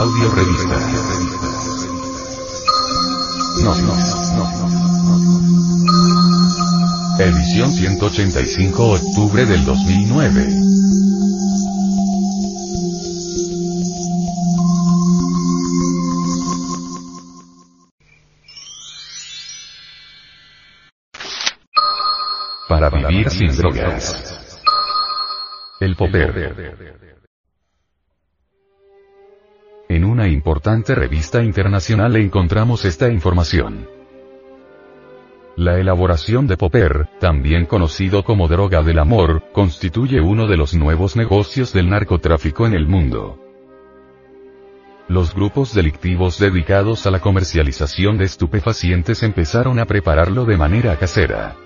Audio revista. No, no, no, no. Edición 185 octubre del 2009. Para vivir sin drogas. El popper. Una importante revista internacional encontramos esta información. La elaboración de popper, también conocido como droga del amor, constituye uno de los nuevos negocios del narcotráfico en el mundo. Los grupos delictivos dedicados a la comercialización de estupefacientes empezaron a prepararlo de manera casera.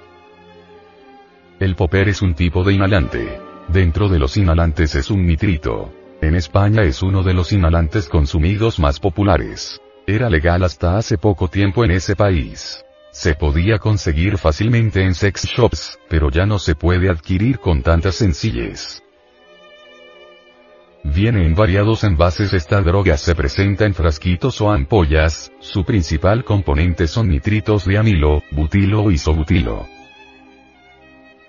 El popper es un tipo de inhalante. Dentro de los inhalantes es un nitrito. En España es uno de los inhalantes consumidos más populares. Era legal hasta hace poco tiempo en ese país. Se podía conseguir fácilmente en sex shops, pero ya no se puede adquirir con tanta sencillez. Viene en variados envases esta droga se presenta en frasquitos o ampollas, su principal componente son nitritos de amilo, butilo o isobutilo.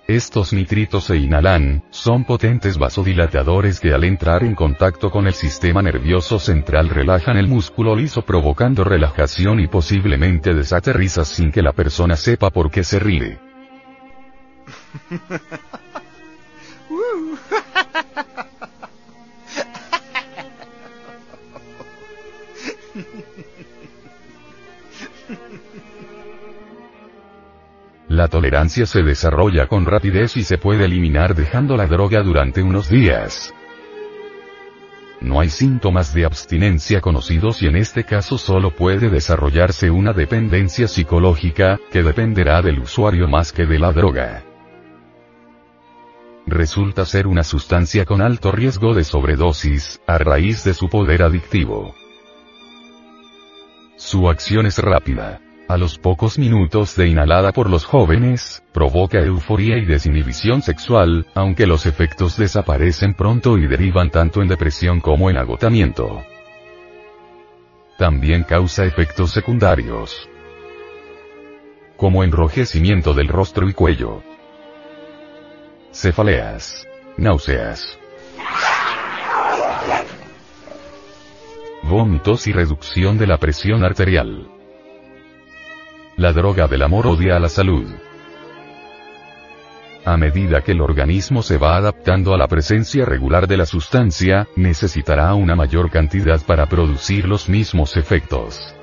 Estos nitritos se inhalan, son potentes vasodilatadores que al entrar en contacto con el sistema nervioso central relajan el músculo liso provocando relajación y posiblemente desaterrizas sin que la persona sepa por qué se ríe. La tolerancia se desarrolla con rapidez y se puede eliminar dejando la droga durante unos días. No hay síntomas de abstinencia conocidos y en este caso solo puede desarrollarse una dependencia psicológica, que dependerá del usuario más que de la droga. Resulta ser una sustancia con alto riesgo de sobredosis, a raíz de su poder adictivo. Su acción es rápida. A los pocos minutos de inhalada por los jóvenes, provoca euforia y desinhibición sexual, aunque los efectos desaparecen pronto y derivan tanto en depresión como en agotamiento. También causa efectos secundarios, como enrojecimiento del rostro y cuello, cefaleas, náuseas, vómitos y reducción de la presión arterial. La droga del amor odia a la salud. A medida que el organismo se va adaptando a la presencia regular de la sustancia, necesitará una mayor cantidad para producir los mismos efectos.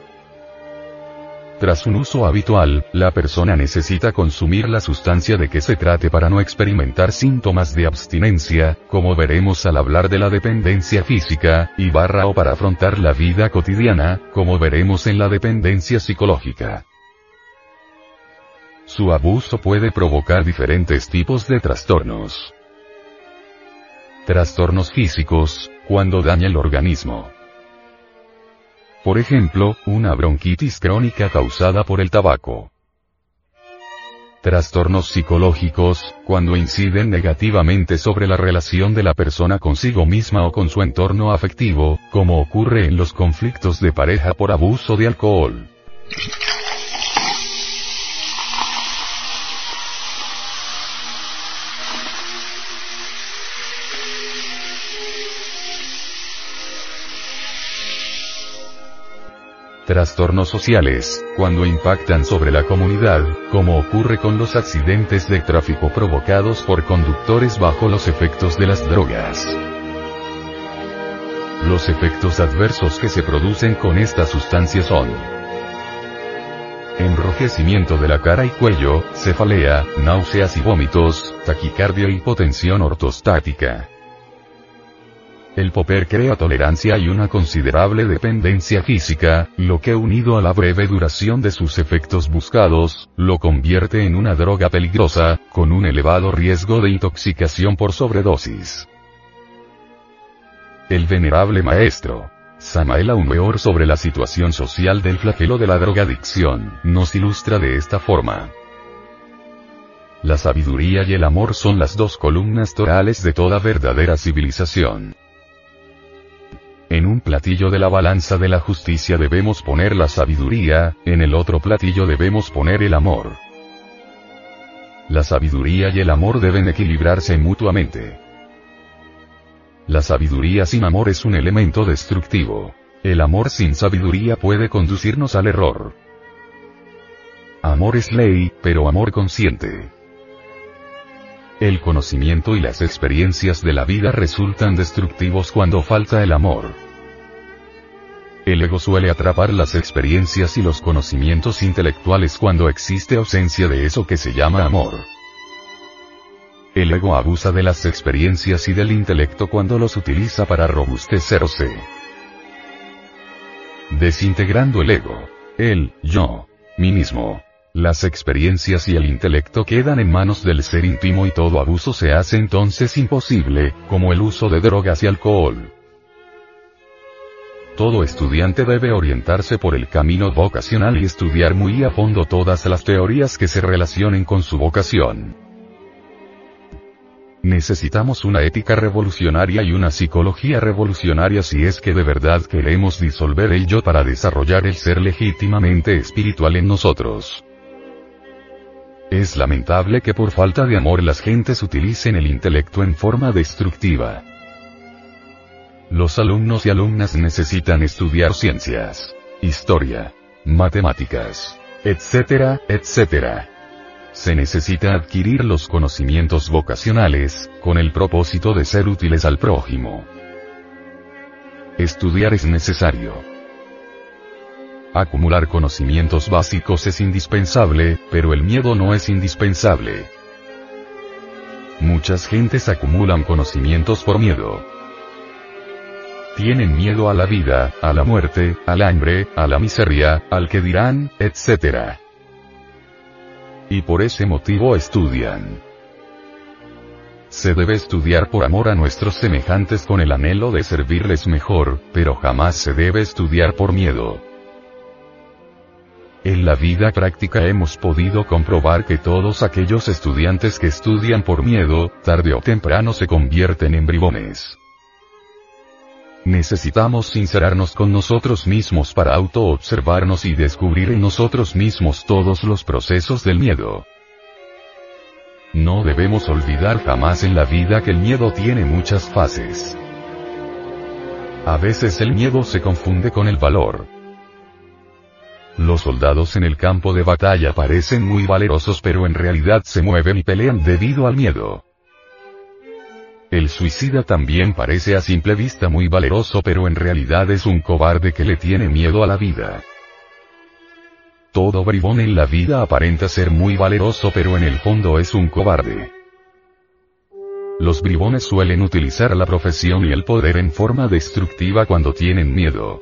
Tras un uso habitual, la persona necesita consumir la sustancia de que se trate para no experimentar síntomas de abstinencia, como veremos al hablar de la dependencia física, y barra o para afrontar la vida cotidiana, como veremos en la dependencia psicológica. Su abuso puede provocar diferentes tipos de trastornos. Trastornos físicos, cuando daña el organismo. Por ejemplo, una bronquitis crónica causada por el tabaco. Trastornos psicológicos, cuando inciden negativamente sobre la relación de la persona consigo misma o con su entorno afectivo, como ocurre en los conflictos de pareja por abuso de alcohol. Trastornos sociales, cuando impactan sobre la comunidad, como ocurre con los accidentes de tráfico provocados por conductores bajo los efectos de las drogas. Los efectos adversos que se producen con esta sustancia son enrojecimiento de la cara y cuello, cefalea, náuseas y vómitos, taquicardia y hipotensión ortostática. El popper crea tolerancia y una considerable dependencia física, lo que unido a la breve duración de sus efectos buscados, lo convierte en una droga peligrosa, con un elevado riesgo de intoxicación por sobredosis. El venerable maestro, Samael Aumeor sobre la situación social del flagelo de la drogadicción, nos ilustra de esta forma. La sabiduría y el amor son las dos columnas torales de toda verdadera civilización. En un platillo de la balanza de la justicia debemos poner la sabiduría, en el otro platillo debemos poner el amor. La sabiduría y el amor deben equilibrarse mutuamente. La sabiduría sin amor es un elemento destructivo. El amor sin sabiduría puede conducirnos al error. Amor es ley, pero amor consciente. El conocimiento y las experiencias de la vida resultan destructivos cuando falta el amor. El ego suele atrapar las experiencias y los conocimientos intelectuales cuando existe ausencia de eso que se llama amor. El ego abusa de las experiencias y del intelecto cuando los utiliza para robustecerse. Desintegrando el ego, el yo, mí mismo, las experiencias y el intelecto quedan en manos del ser íntimo y todo abuso se hace entonces imposible, como el uso de drogas y alcohol. Todo estudiante debe orientarse por el camino vocacional y estudiar muy a fondo todas las teorías que se relacionen con su vocación. Necesitamos una ética revolucionaria y una psicología revolucionaria si es que de verdad queremos disolver el yo para desarrollar el ser legítimamente espiritual en nosotros. Es lamentable que por falta de amor las gentes utilicen el intelecto en forma destructiva. Los alumnos y alumnas necesitan estudiar ciencias, historia, matemáticas, etcétera, etcétera se necesita adquirir los conocimientos vocacionales, con el propósito de ser útiles al prójimo. Estudiar es necesario. Acumular conocimientos básicos es indispensable, pero el miedo no es indispensable. Muchas gentes acumulan conocimientos por miedo. Tienen miedo a la vida, a la muerte, al hambre, a la miseria, al que dirán, etc y por ese motivo estudian. Se debe estudiar por amor a nuestros semejantes con el anhelo de servirles mejor, pero jamás se debe estudiar por miedo. En la vida práctica hemos podido comprobar que todos aquellos estudiantes que estudian por miedo, tarde o temprano se convierten en bribones. Necesitamos sincerarnos con nosotros mismos para auto-observarnos y descubrir en nosotros mismos todos los procesos del miedo. No debemos olvidar jamás en la vida que el miedo tiene muchas fases. A veces el miedo se confunde con el valor. Los soldados en el campo de batalla parecen muy valerosos pero en realidad se mueven y pelean debido al miedo. El suicida también parece a simple vista muy valeroso pero en realidad es un cobarde que le tiene miedo a la vida. Todo bribón en la vida aparenta ser muy valeroso pero en el fondo es un cobarde. Los bribones suelen utilizar la profesión y el poder en forma destructiva cuando tienen miedo.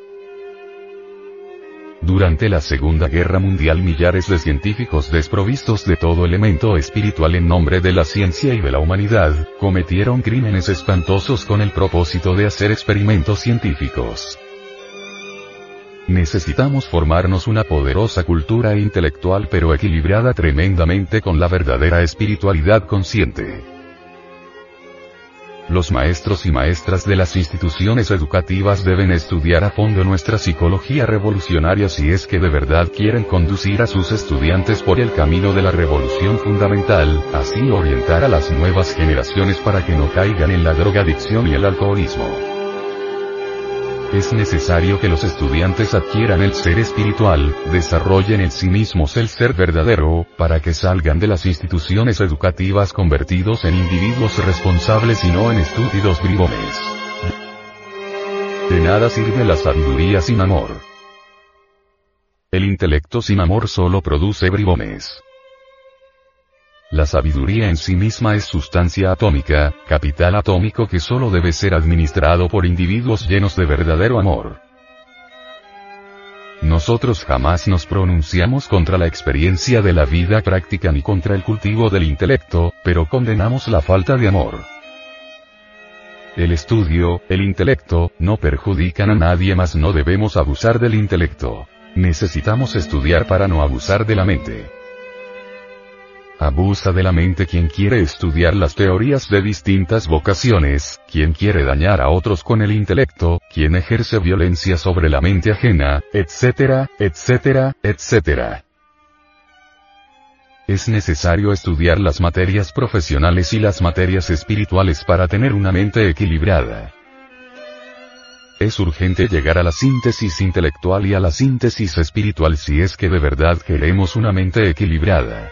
Durante la Segunda Guerra Mundial millares de científicos desprovistos de todo elemento espiritual en nombre de la ciencia y de la humanidad, cometieron crímenes espantosos con el propósito de hacer experimentos científicos. Necesitamos formarnos una poderosa cultura intelectual pero equilibrada tremendamente con la verdadera espiritualidad consciente. Los maestros y maestras de las instituciones educativas deben estudiar a fondo nuestra psicología revolucionaria si es que de verdad quieren conducir a sus estudiantes por el camino de la revolución fundamental, así orientar a las nuevas generaciones para que no caigan en la drogadicción y el alcoholismo. Es necesario que los estudiantes adquieran el ser espiritual, desarrollen en sí mismos el ser verdadero, para que salgan de las instituciones educativas convertidos en individuos responsables y no en estúpidos bribones. De nada sirve la sabiduría sin amor. El intelecto sin amor solo produce bribones. La sabiduría en sí misma es sustancia atómica, capital atómico que solo debe ser administrado por individuos llenos de verdadero amor. Nosotros jamás nos pronunciamos contra la experiencia de la vida práctica ni contra el cultivo del intelecto, pero condenamos la falta de amor. El estudio, el intelecto, no perjudican a nadie más no debemos abusar del intelecto. Necesitamos estudiar para no abusar de la mente. Abusa de la mente quien quiere estudiar las teorías de distintas vocaciones, quien quiere dañar a otros con el intelecto, quien ejerce violencia sobre la mente ajena, etcétera, etcétera, etcétera. Es necesario estudiar las materias profesionales y las materias espirituales para tener una mente equilibrada. Es urgente llegar a la síntesis intelectual y a la síntesis espiritual si es que de verdad queremos una mente equilibrada.